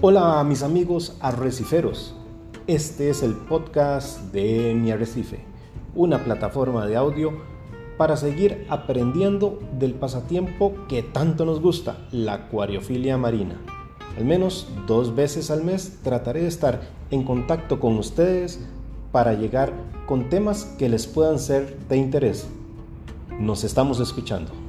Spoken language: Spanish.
Hola mis amigos arreciferos, este es el podcast de Mi Arrecife, una plataforma de audio para seguir aprendiendo del pasatiempo que tanto nos gusta, la acuariofilia marina. Al menos dos veces al mes trataré de estar en contacto con ustedes para llegar con temas que les puedan ser de interés. Nos estamos escuchando.